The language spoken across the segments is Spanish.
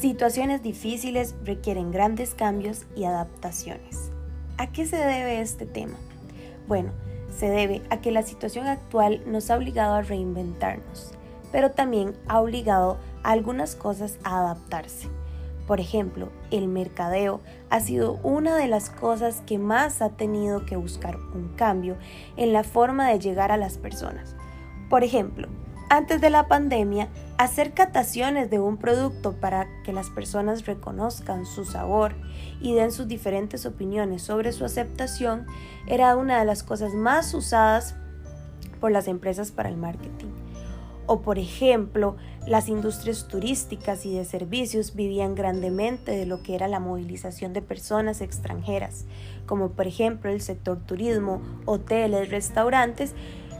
Situaciones difíciles requieren grandes cambios y adaptaciones. ¿A qué se debe este tema? Bueno, se debe a que la situación actual nos ha obligado a reinventarnos, pero también ha obligado a algunas cosas a adaptarse. Por ejemplo, el mercadeo ha sido una de las cosas que más ha tenido que buscar un cambio en la forma de llegar a las personas. Por ejemplo, antes de la pandemia, hacer cataciones de un producto para que las personas reconozcan su sabor y den sus diferentes opiniones sobre su aceptación era una de las cosas más usadas por las empresas para el marketing. O por ejemplo, las industrias turísticas y de servicios vivían grandemente de lo que era la movilización de personas extranjeras, como por ejemplo el sector turismo, hoteles, restaurantes,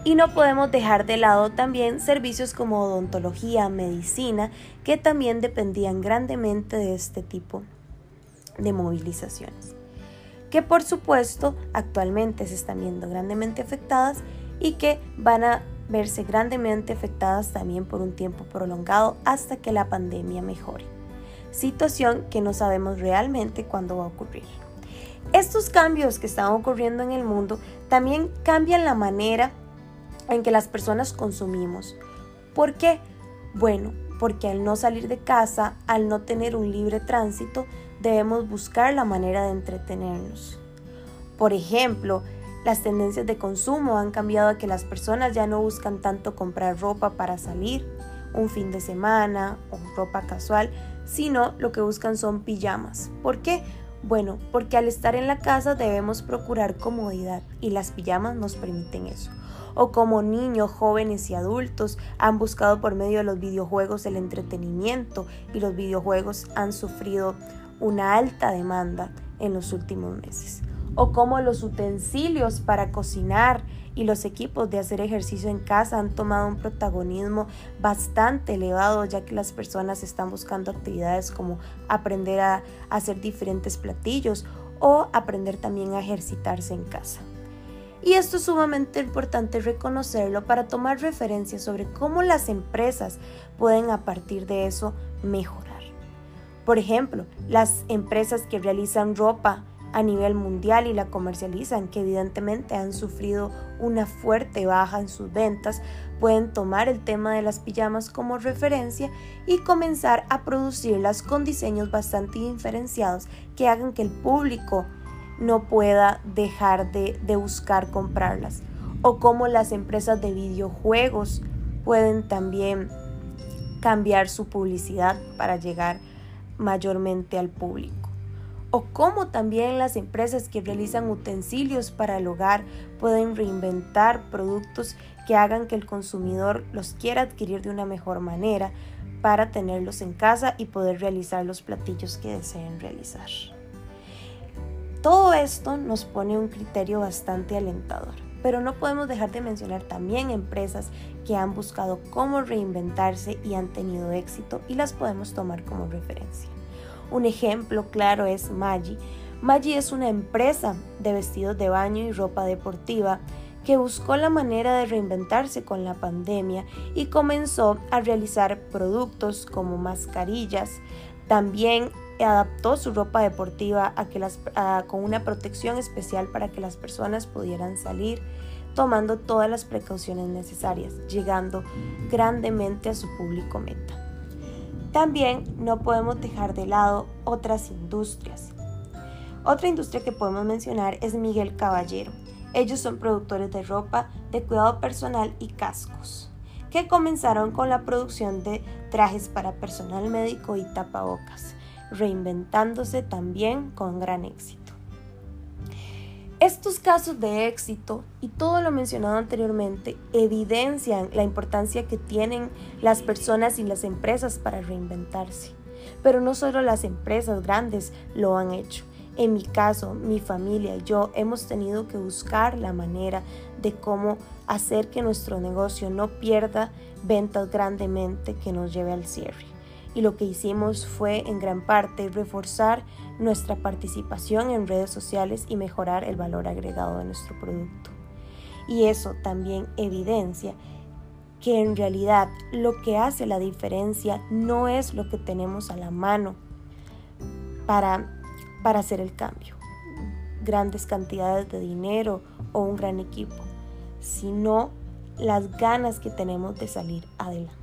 y no podemos dejar de lado también servicios como odontología, medicina, que también dependían grandemente de este tipo de movilizaciones, que por supuesto actualmente se están viendo grandemente afectadas y que van a verse grandemente afectadas también por un tiempo prolongado hasta que la pandemia mejore, situación que no sabemos realmente cuándo va a ocurrir. Estos cambios que están ocurriendo en el mundo también cambian la manera en que las personas consumimos. ¿Por qué? Bueno, porque al no salir de casa, al no tener un libre tránsito, debemos buscar la manera de entretenernos. Por ejemplo, las tendencias de consumo han cambiado a que las personas ya no buscan tanto comprar ropa para salir, un fin de semana o ropa casual, sino lo que buscan son pijamas. ¿Por qué? Bueno, porque al estar en la casa debemos procurar comodidad y las pijamas nos permiten eso o como niños, jóvenes y adultos han buscado por medio de los videojuegos el entretenimiento y los videojuegos han sufrido una alta demanda en los últimos meses. O como los utensilios para cocinar y los equipos de hacer ejercicio en casa han tomado un protagonismo bastante elevado ya que las personas están buscando actividades como aprender a hacer diferentes platillos o aprender también a ejercitarse en casa. Y esto es sumamente importante reconocerlo para tomar referencia sobre cómo las empresas pueden a partir de eso mejorar. Por ejemplo, las empresas que realizan ropa a nivel mundial y la comercializan, que evidentemente han sufrido una fuerte baja en sus ventas, pueden tomar el tema de las pijamas como referencia y comenzar a producirlas con diseños bastante diferenciados que hagan que el público no pueda dejar de, buscar comprarlas. O cómo las empresas de videojuegos pueden también cambiar su publicidad para llegar mayormente al público. O cómo también las empresas que realizan utensilios para el hogar pueden reinventar productos que hagan que el consumidor los quiera adquirir de una mejor manera para tenerlos en casa y poder realizar los platillos que deseen realizar. Todo esto nos pone un criterio bastante alentador, pero no podemos dejar de mencionar también empresas que han buscado cómo reinventarse y han tenido éxito y las podemos tomar como referencia. Un ejemplo claro es Maggi. Maggi es una empresa de vestidos de baño y ropa deportiva que buscó la manera de reinventarse con la pandemia y comenzó a realizar productos como mascarillas, también adaptó su ropa deportiva a que las, con una protección especial para que las personas pudieran salir tomando todas las precauciones necesarias, llegando grandemente a su público meta. También no podemos dejar de lado otras industrias. Otra industria que podemos mencionar es Miguel Caballero. Ellos son productores de ropa, de cuidado personal y cascos, que comenzaron con la producción de trajes para personal médico y tapabocas, reinventándose también con gran éxito. Estos casos de éxito y todo lo mencionado anteriormente evidencian la importancia que tienen las personas y las empresas para reinventarse. Pero no solo las empresas grandes lo han hecho. En mi caso, mi familia y yo hemos tenido que buscar la manera de cómo hacer que nuestro negocio no pierda ventas grandemente que nos lleve al cierre. Y lo que hicimos fue en gran parte reforzar nuestra participación en redes sociales y mejorar el valor agregado de nuestro producto. Y eso también evidencia que en realidad lo que hace la diferencia no es lo que tenemos a la mano para, para hacer el cambio, grandes cantidades de dinero o un gran equipo, sino las ganas que tenemos de salir adelante.